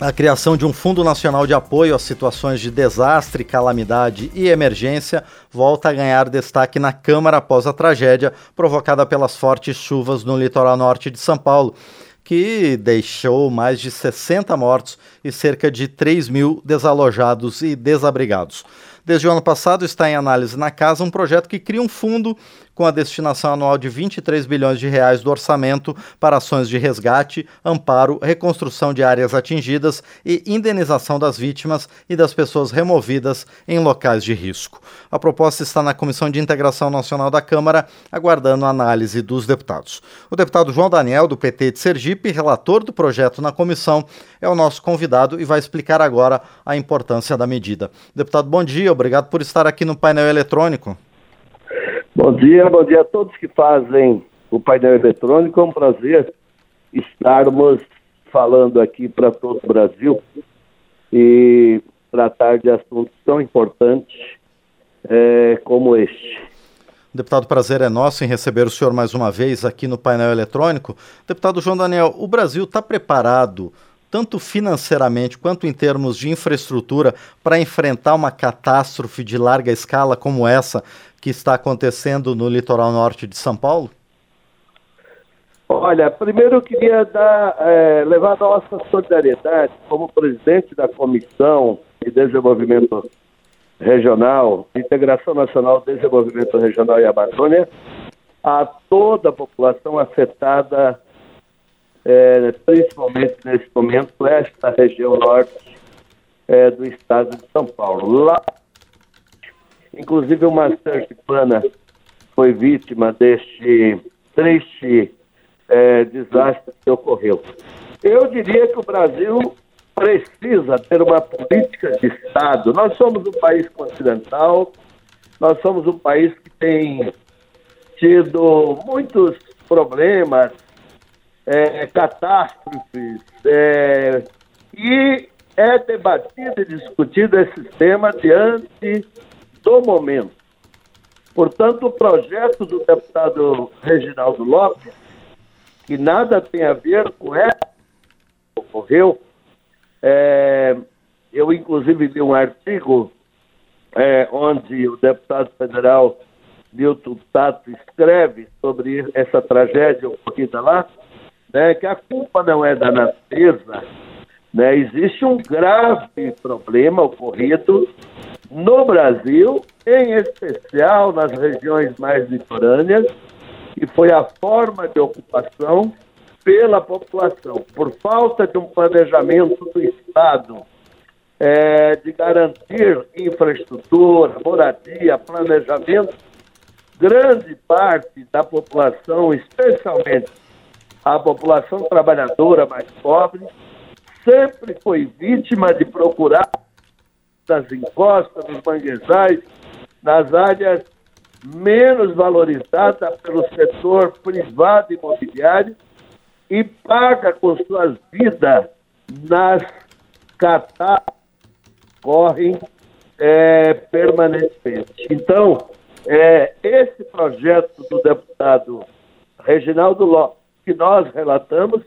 A criação de um Fundo Nacional de Apoio às Situações de Desastre, Calamidade e Emergência volta a ganhar destaque na Câmara após a tragédia provocada pelas fortes chuvas no litoral norte de São Paulo, que deixou mais de 60 mortos e cerca de 3 mil desalojados e desabrigados. Desde o ano passado está em análise na casa um projeto que cria um fundo com a destinação anual de 23 bilhões de reais do orçamento para ações de resgate, amparo, reconstrução de áreas atingidas e indenização das vítimas e das pessoas removidas em locais de risco. A proposta está na Comissão de Integração Nacional da Câmara, aguardando a análise dos deputados. O deputado João Daniel, do PT de Sergipe, relator do projeto na comissão, é o nosso convidado e vai explicar agora a importância da medida. Deputado, bom dia, obrigado por estar aqui no painel eletrônico. Bom dia, bom dia a todos que fazem o painel eletrônico. É um prazer estarmos falando aqui para todo o Brasil e tratar de assuntos tão importantes é, como este. Deputado, prazer é nosso em receber o senhor mais uma vez aqui no painel eletrônico. Deputado João Daniel, o Brasil está preparado, tanto financeiramente quanto em termos de infraestrutura, para enfrentar uma catástrofe de larga escala como essa que está acontecendo no litoral norte de São Paulo? Olha, primeiro eu queria dar, é, levar a nossa solidariedade como presidente da Comissão de Desenvolvimento Regional, Integração Nacional, Desenvolvimento Regional e Amazônia, a toda a população afetada, é, principalmente nesse momento, esta região norte é, do estado de São Paulo. Lá Inclusive o Master Plana foi vítima deste triste é, desastre que ocorreu. Eu diria que o Brasil precisa ter uma política de Estado. Nós somos um país continental, nós somos um país que tem tido muitos problemas, é, catástrofes, é, e é debatido e discutido esse tema diante do momento. Portanto, o projeto do deputado Reginaldo Lopes, que nada tem a ver com essa que ocorreu, é, eu inclusive li um artigo é, onde o deputado federal Milton Tato escreve sobre essa tragédia ocorrida lá, né, que a culpa não é da natureza, né, existe um grave problema ocorrido no Brasil, em especial nas regiões mais litorâneas, e foi a forma de ocupação pela população. Por falta de um planejamento do Estado é, de garantir infraestrutura, moradia, planejamento, grande parte da população, especialmente a população trabalhadora mais pobre, sempre foi vítima de procurar das encostas, dos manguezais, nas áreas menos valorizadas pelo setor privado imobiliário e paga com suas vidas nas catástrofes que correm é, permanentemente. Então, é, esse projeto do deputado Reginaldo Lopes, que nós relatamos,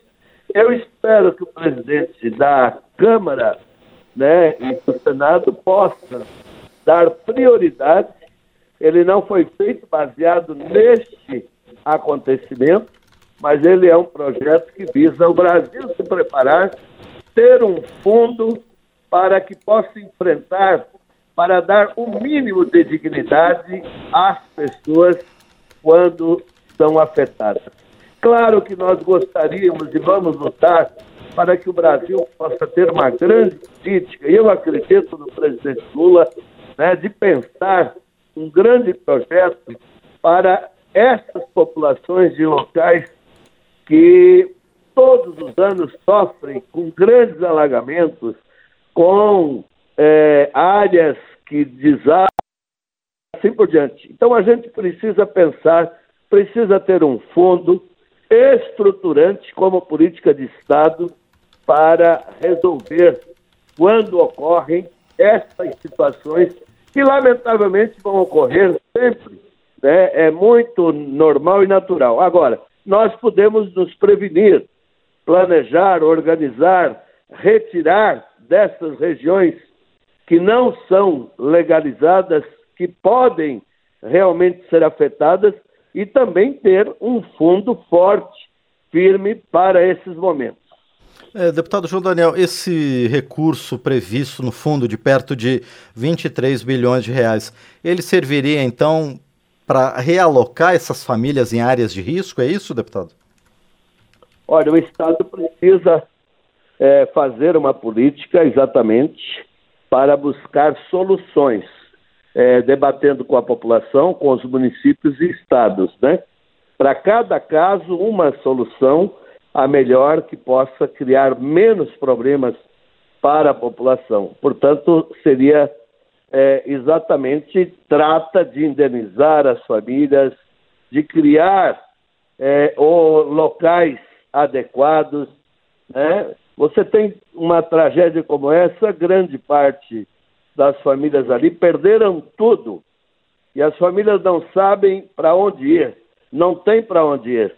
eu espero que o presidente da Câmara né, e que o Senado possa dar prioridade. Ele não foi feito baseado neste acontecimento, mas ele é um projeto que visa o Brasil se preparar, ter um fundo para que possa enfrentar, para dar o um mínimo de dignidade às pessoas quando são afetadas. Claro que nós gostaríamos e vamos lutar para que o Brasil possa ter uma grande política, e eu acredito no presidente Lula, né, de pensar um grande projeto para essas populações de locais que todos os anos sofrem com grandes alagamentos, com é, áreas que desabam, assim por diante. Então a gente precisa pensar, precisa ter um fundo estruturante como política de Estado para resolver quando ocorrem essas situações que lamentavelmente vão ocorrer sempre. Né? É muito normal e natural. Agora, nós podemos nos prevenir, planejar, organizar, retirar dessas regiões que não são legalizadas, que podem realmente ser afetadas, e também ter um fundo forte, firme para esses momentos. É, deputado João Daniel, esse recurso previsto no fundo de perto de 23 bilhões de reais, ele serviria então para realocar essas famílias em áreas de risco, é isso, deputado? Olha, o Estado precisa é, fazer uma política exatamente para buscar soluções, é, debatendo com a população, com os municípios e estados, né? Para cada caso, uma solução a melhor que possa criar menos problemas para a população. Portanto, seria é, exatamente trata de indenizar as famílias, de criar é, o, locais adequados. Né? Você tem uma tragédia como essa, grande parte das famílias ali perderam tudo e as famílias não sabem para onde ir, não tem para onde ir.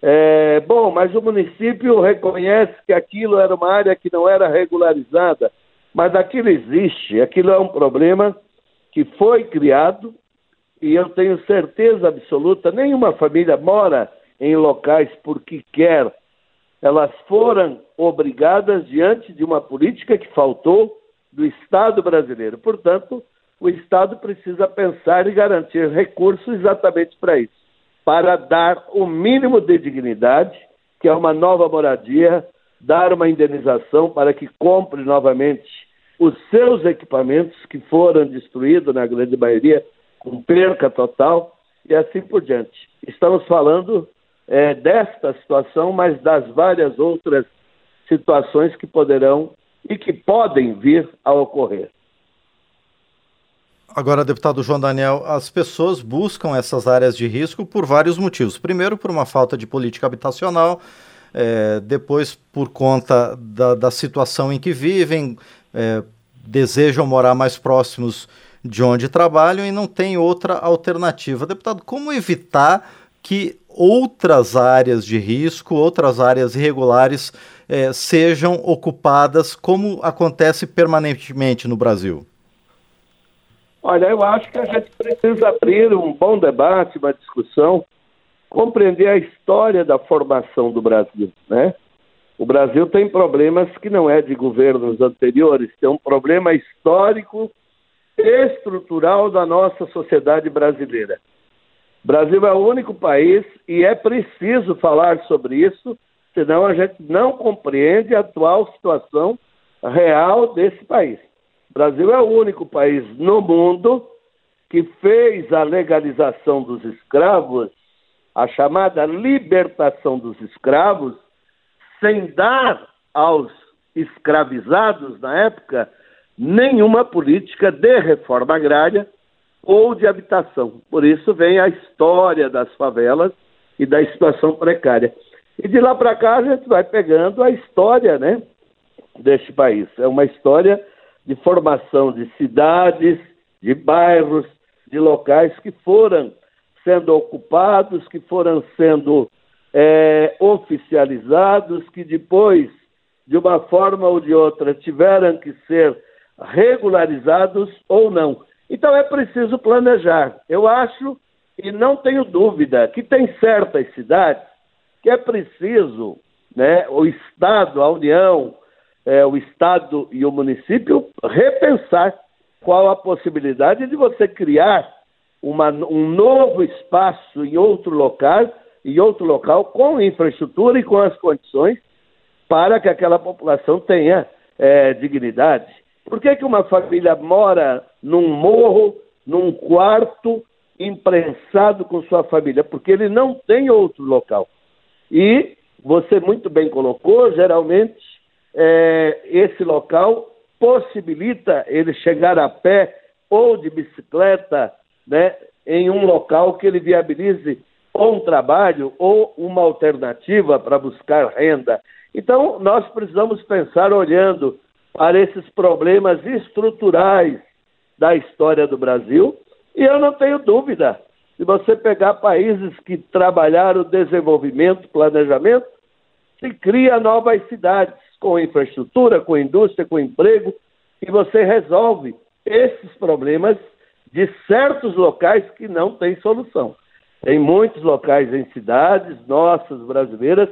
É, bom, mas o município reconhece que aquilo era uma área que não era regularizada, mas aquilo existe, aquilo é um problema que foi criado e eu tenho certeza absoluta, nenhuma família mora em locais porque quer. Elas foram obrigadas diante de uma política que faltou do Estado brasileiro. Portanto, o Estado precisa pensar e garantir recursos exatamente para isso para dar o mínimo de dignidade, que é uma nova moradia, dar uma indenização para que compre novamente os seus equipamentos que foram destruídos, na grande maioria, com perca total, e assim por diante. Estamos falando é, desta situação, mas das várias outras situações que poderão e que podem vir a ocorrer. Agora, deputado João Daniel, as pessoas buscam essas áreas de risco por vários motivos. Primeiro, por uma falta de política habitacional, é, depois, por conta da, da, situação em que vivem, é, desejam morar mais próximos de onde trabalham e não tem outra alternativa. Deputado, como evitar que outras áreas de risco, outras áreas irregulares, é, sejam ocupadas, como acontece permanentemente no Brasil? Olha, eu acho que a gente precisa abrir um bom debate, uma discussão, compreender a história da formação do Brasil, né? O Brasil tem problemas que não é de governos anteriores, tem um problema histórico estrutural da nossa sociedade brasileira. O Brasil é o único país e é preciso falar sobre isso, senão a gente não compreende a atual situação real desse país. Brasil é o único país no mundo que fez a legalização dos escravos, a chamada libertação dos escravos, sem dar aos escravizados na época nenhuma política de reforma agrária ou de habitação. Por isso vem a história das favelas e da situação precária. E de lá para cá a gente vai pegando a história, né, deste país. É uma história de formação de cidades, de bairros, de locais que foram sendo ocupados, que foram sendo é, oficializados, que depois, de uma forma ou de outra, tiveram que ser regularizados ou não. Então é preciso planejar. Eu acho, e não tenho dúvida, que tem certas cidades que é preciso né, o Estado, a União, é, o Estado e o município repensar qual a possibilidade de você criar uma, um novo espaço em outro local, em outro local, com infraestrutura e com as condições para que aquela população tenha é, dignidade. Por que, que uma família mora num morro, num quarto, imprensado com sua família? Porque ele não tem outro local. E você muito bem colocou, geralmente é, esse local possibilita ele chegar a pé ou de bicicleta né, em um local que ele viabilize ou um trabalho ou uma alternativa para buscar renda. Então, nós precisamos pensar olhando para esses problemas estruturais da história do Brasil, e eu não tenho dúvida, se você pegar países que trabalharam desenvolvimento, planejamento, se cria novas cidades com infraestrutura, com indústria, com emprego, e você resolve esses problemas de certos locais que não têm solução. Tem muitos locais em cidades nossas brasileiras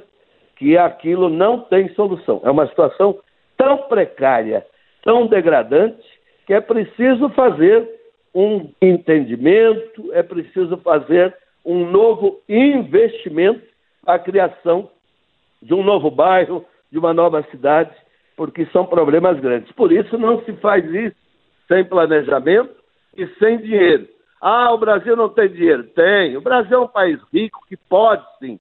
que aquilo não tem solução. É uma situação tão precária, tão degradante, que é preciso fazer um entendimento, é preciso fazer um novo investimento a criação de um novo bairro, de uma nova cidade, porque são problemas grandes. Por isso não se faz isso sem planejamento e sem dinheiro. Ah, o Brasil não tem dinheiro. Tem. O Brasil é um país rico que pode sim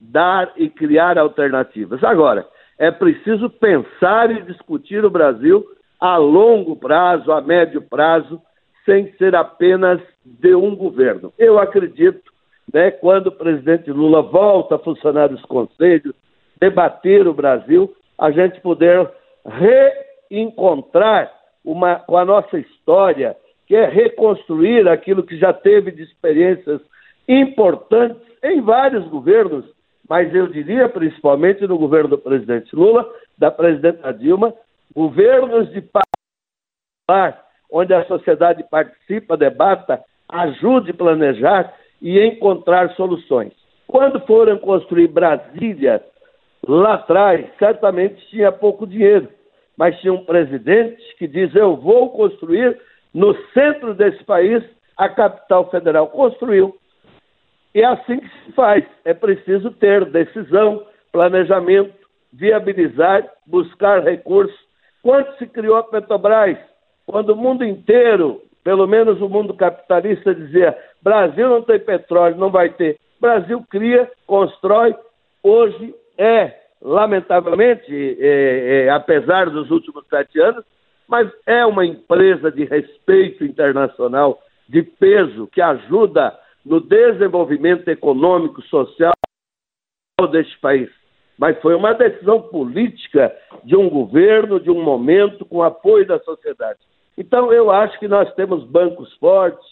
dar e criar alternativas. Agora, é preciso pensar e discutir o Brasil a longo prazo, a médio prazo, sem ser apenas de um governo. Eu acredito, né, quando o presidente Lula volta a funcionar os conselhos, debater o Brasil, a gente poder reencontrar uma, com a nossa história, que é reconstruir aquilo que já teve de experiências importantes em vários governos, mas eu diria principalmente no governo do presidente Lula, da presidenta Dilma, governos de parlamentar, onde a sociedade participa, debata, ajude a planejar e encontrar soluções. Quando foram construir Brasília, lá atrás, certamente tinha pouco dinheiro, mas tinha um presidente que diz: Eu vou construir no centro desse país a capital federal. Construiu. E é assim que se faz. É preciso ter decisão, planejamento, viabilizar, buscar recursos. Quando se criou a Petrobras? Quando o mundo inteiro, pelo menos o mundo capitalista, dizia: Brasil não tem petróleo, não vai ter. Brasil cria, constrói. Hoje é, lamentavelmente, é, é, apesar dos últimos sete anos, mas é uma empresa de respeito internacional, de peso, que ajuda no desenvolvimento econômico, social deste país. Mas foi uma decisão política de um governo, de um momento, com apoio da sociedade. Então, eu acho que nós temos bancos fortes,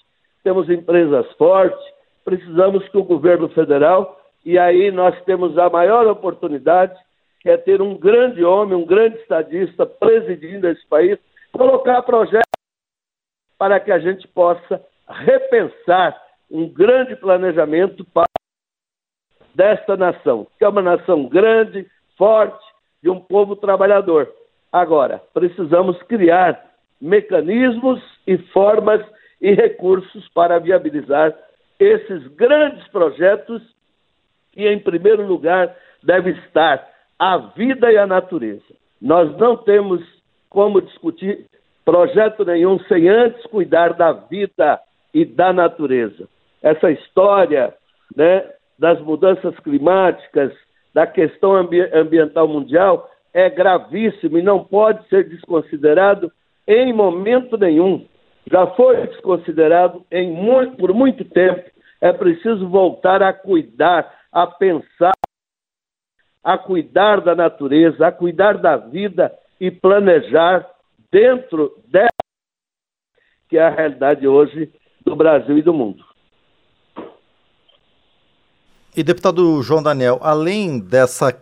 temos empresas fortes, precisamos que o governo federal, e aí nós temos a maior oportunidade que é ter um grande homem, um grande estadista presidindo esse país, colocar projetos para que a gente possa repensar um grande planejamento para desta nação, que é uma nação grande, forte, de um povo trabalhador. Agora, precisamos criar mecanismos e formas e recursos para viabilizar esses grandes projetos que, em primeiro lugar, deve estar a vida e a natureza. Nós não temos como discutir projeto nenhum sem antes cuidar da vida e da natureza. Essa história né, das mudanças climáticas, da questão ambi ambiental mundial, é gravíssima e não pode ser desconsiderado em momento nenhum. Já foi desconsiderado muito, por muito tempo. É preciso voltar a cuidar, a pensar a cuidar da natureza, a cuidar da vida e planejar dentro dessa que é a realidade hoje do Brasil e do mundo. E deputado João Daniel, além dessa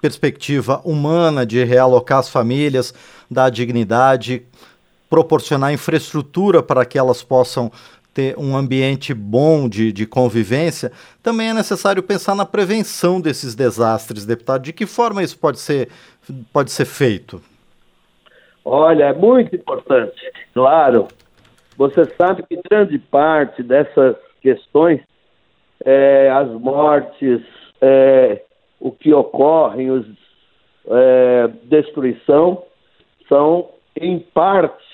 perspectiva humana de realocar as famílias, dar dignidade, proporcionar infraestrutura para que elas possam ter um ambiente bom de, de convivência, também é necessário pensar na prevenção desses desastres, deputado. De que forma isso pode ser, pode ser feito? Olha, é muito importante, claro. Você sabe que grande parte dessas questões, é, as mortes, é, o que ocorre, os, é, destruição, são em parte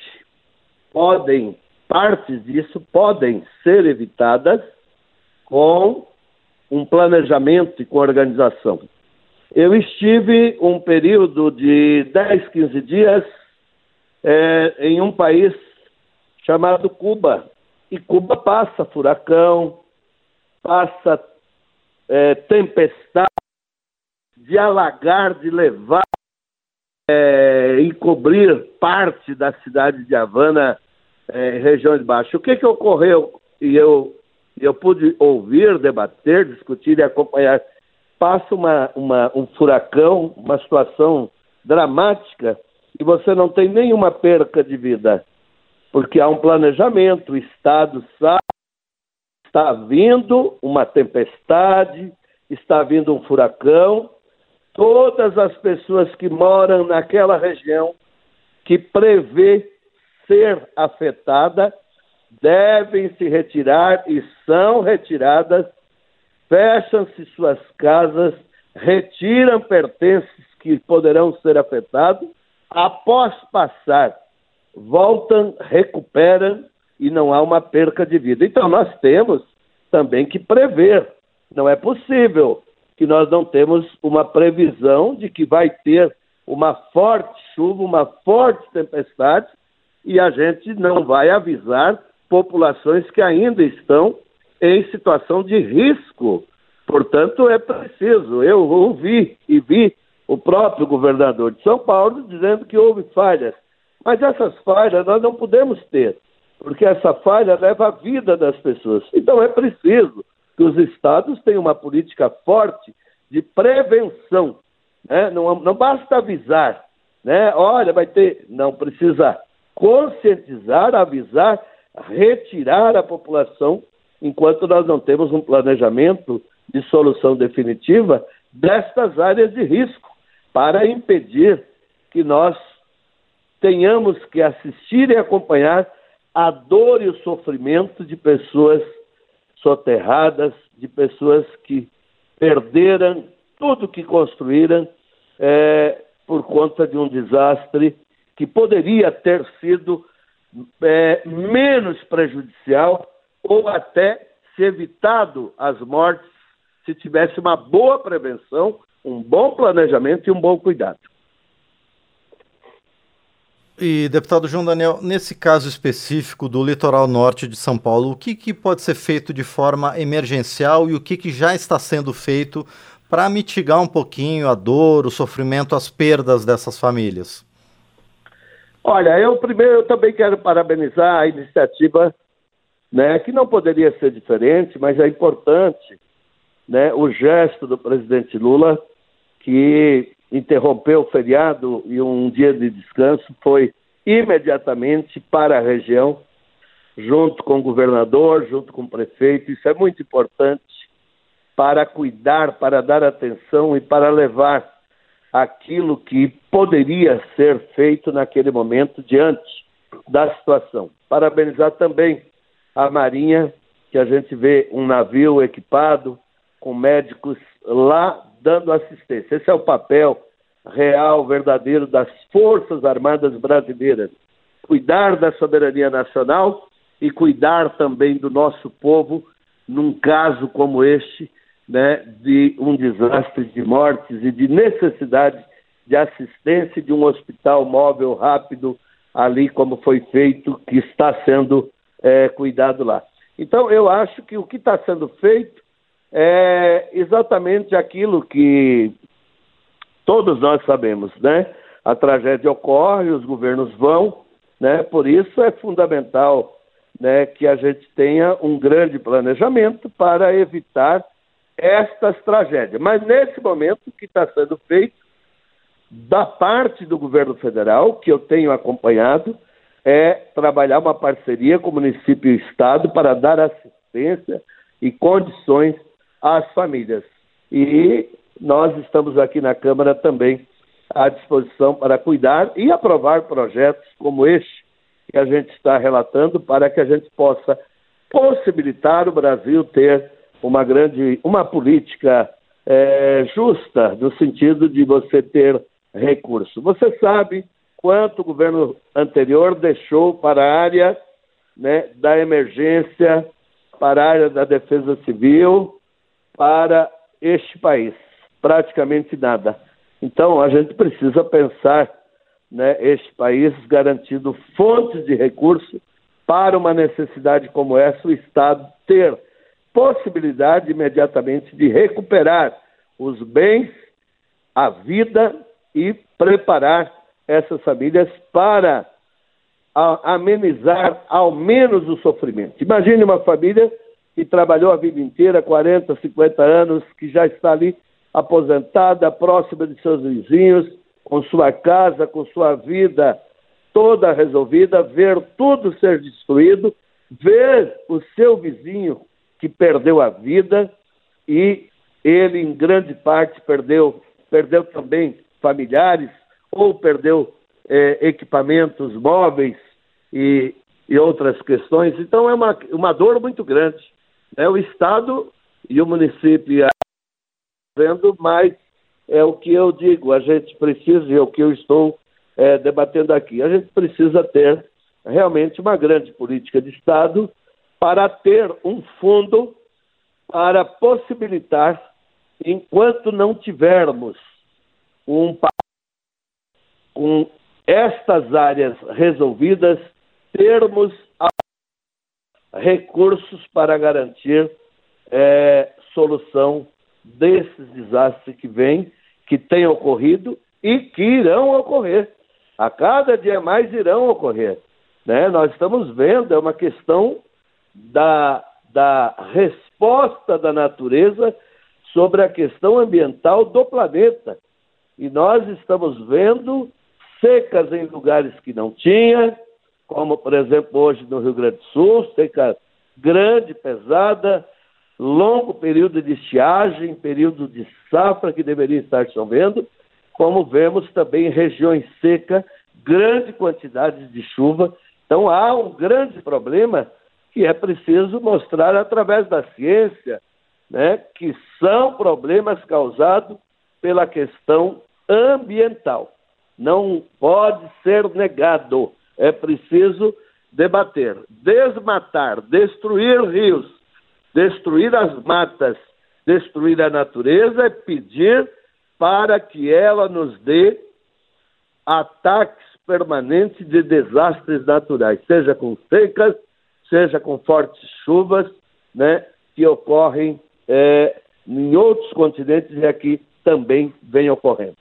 podem partes disso podem ser evitadas com um planejamento e com organização. Eu estive um período de 10, 15 dias é, em um país chamado Cuba. E Cuba passa furacão, passa é, tempestade, de alagar, de levar é, e cobrir parte da cidade de Havana é, região de baixo. O que, que ocorreu? E eu, eu pude ouvir, debater, discutir e acompanhar. Passa uma, uma, um furacão, uma situação dramática e você não tem nenhuma perca de vida, porque há um planejamento, o Estado sabe está vindo uma tempestade, está vindo um furacão. Todas as pessoas que moram naquela região que prevê ser afetada devem se retirar e são retiradas, fecham-se suas casas, retiram pertences que poderão ser afetados, após passar, voltam, recuperam e não há uma perca de vida. Então nós temos também que prever. Não é possível que nós não temos uma previsão de que vai ter uma forte chuva, uma forte tempestade e a gente não vai avisar populações que ainda estão em situação de risco. Portanto, é preciso. Eu ouvi e vi o próprio governador de São Paulo dizendo que houve falhas. Mas essas falhas nós não podemos ter porque essa falha leva a vida das pessoas. Então é preciso que os estados tenham uma política forte de prevenção. Né? Não, não basta avisar, né? olha, vai ter. Não, precisa conscientizar, avisar, retirar a população, enquanto nós não temos um planejamento de solução definitiva destas áreas de risco, para impedir que nós tenhamos que assistir e acompanhar a dor e o sofrimento de pessoas soterradas, de pessoas que perderam tudo que construíram é, por conta de um desastre que poderia ter sido é, menos prejudicial ou até se evitado as mortes se tivesse uma boa prevenção, um bom planejamento e um bom cuidado. E, deputado João Daniel, nesse caso específico do litoral norte de São Paulo, o que, que pode ser feito de forma emergencial e o que, que já está sendo feito para mitigar um pouquinho a dor, o sofrimento, as perdas dessas famílias? Olha, eu primeiro eu também quero parabenizar a iniciativa, né, que não poderia ser diferente, mas é importante, né, o gesto do presidente Lula que interrompeu o feriado e um dia de descanso, foi imediatamente para a região, junto com o governador, junto com o prefeito. Isso é muito importante para cuidar, para dar atenção e para levar aquilo que poderia ser feito naquele momento diante da situação. Parabenizar também a Marinha, que a gente vê um navio equipado com médicos lá dando assistência. Esse é o papel real, verdadeiro das Forças Armadas Brasileiras. Cuidar da soberania nacional e cuidar também do nosso povo num caso como este, né, de um desastre de mortes e de necessidade de assistência de um hospital móvel rápido ali como foi feito, que está sendo é, cuidado lá. Então eu acho que o que está sendo feito é exatamente aquilo que todos nós sabemos, né? A tragédia ocorre, os governos vão, né? Por isso é fundamental, né, que a gente tenha um grande planejamento para evitar estas tragédias. Mas nesse momento o que está sendo feito da parte do governo federal, que eu tenho acompanhado, é trabalhar uma parceria com o município e o estado para dar assistência e condições às famílias. E nós estamos aqui na Câmara também à disposição para cuidar e aprovar projetos como este que a gente está relatando para que a gente possa possibilitar o Brasil ter uma grande, uma política é, justa no sentido de você ter recurso. Você sabe quanto o governo anterior deixou para a área né, da emergência, para a área da defesa civil, para este país. Praticamente nada. Então, a gente precisa pensar né, este país garantindo fontes de recurso para uma necessidade como essa, o Estado ter possibilidade imediatamente de recuperar os bens, a vida e preparar essas famílias para amenizar ao menos o sofrimento. Imagine uma família que trabalhou a vida inteira, 40, 50 anos, que já está ali aposentada, próxima de seus vizinhos, com sua casa, com sua vida toda resolvida, ver tudo ser destruído, ver o seu vizinho que perdeu a vida e ele, em grande parte, perdeu, perdeu também familiares ou perdeu é, equipamentos móveis e, e outras questões. Então, é uma, uma dor muito grande. Né? O Estado e o município vendo, mas é o que eu digo, a gente precisa, e é o que eu estou é, debatendo aqui, a gente precisa ter realmente uma grande política de Estado para ter um fundo para possibilitar, enquanto não tivermos um com estas áreas resolvidas, termos recursos para garantir é, solução desses desastres que vêm, que têm ocorrido e que irão ocorrer. A cada dia mais irão ocorrer. Né? Nós estamos vendo, é uma questão da, da resposta da natureza sobre a questão ambiental do planeta. E nós estamos vendo secas em lugares que não tinha, como por exemplo hoje no Rio Grande do Sul, seca grande, pesada, longo período de estiagem, período de safra que deveria estar chovendo, como vemos também em regiões secas, grande quantidade de chuva. Então há um grande problema que é preciso mostrar através da ciência, né, que são problemas causados pela questão ambiental. Não pode ser negado. É preciso debater, desmatar, destruir rios, destruir as matas, destruir a natureza e pedir para que ela nos dê ataques permanentes de desastres naturais, seja com secas, seja com fortes chuvas, né, que ocorrem é, em outros continentes e aqui também vem ocorrendo.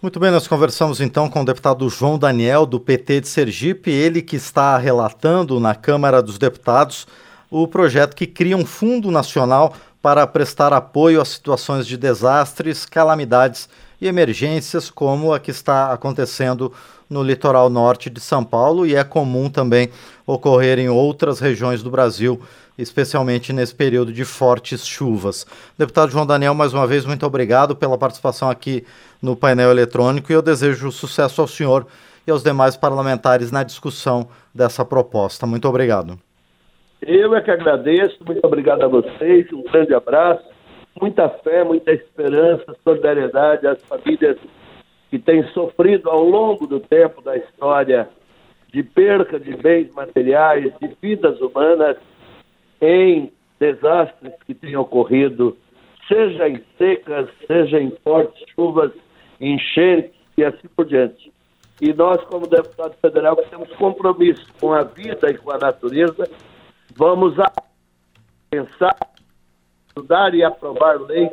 Muito bem, nós conversamos então com o deputado João Daniel, do PT de Sergipe, ele que está relatando na Câmara dos Deputados o projeto que cria um Fundo Nacional para prestar apoio às situações de desastres, calamidades e emergências, como a que está acontecendo no litoral norte de São Paulo e é comum também ocorrer em outras regiões do Brasil, especialmente nesse período de fortes chuvas. Deputado João Daniel, mais uma vez, muito obrigado pela participação aqui no painel eletrônico e eu desejo sucesso ao senhor e aos demais parlamentares na discussão dessa proposta. Muito obrigado. Eu é que agradeço, muito obrigado a vocês, um grande abraço, muita fé, muita esperança, solidariedade às famílias que têm sofrido ao longo do tempo da história de perca de bens materiais, de vidas humanas em desastres que têm ocorrido, seja em secas, seja em fortes chuvas, enchentes e assim por diante. E nós, como deputado federal, que temos compromisso com a vida e com a natureza, vamos pensar, estudar e aprovar leis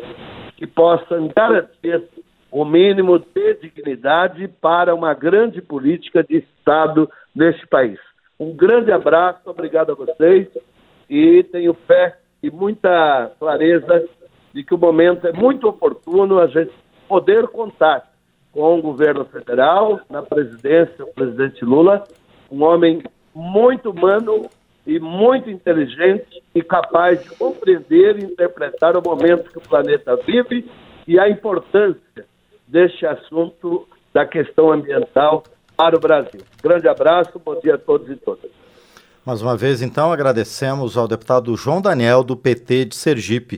que possam garantir o mínimo de dignidade para uma grande política de Estado neste país. Um grande abraço, obrigado a vocês e tenho fé e muita clareza de que o momento é muito oportuno a gente poder contar com o governo federal, na presidência, o presidente Lula, um homem muito humano e muito inteligente e capaz de compreender e interpretar o momento que o planeta vive e a importância deste assunto da questão ambiental para o Brasil. Grande abraço, bom dia a todos e todas. Mais uma vez, então, agradecemos ao deputado João Daniel, do PT de Sergipe.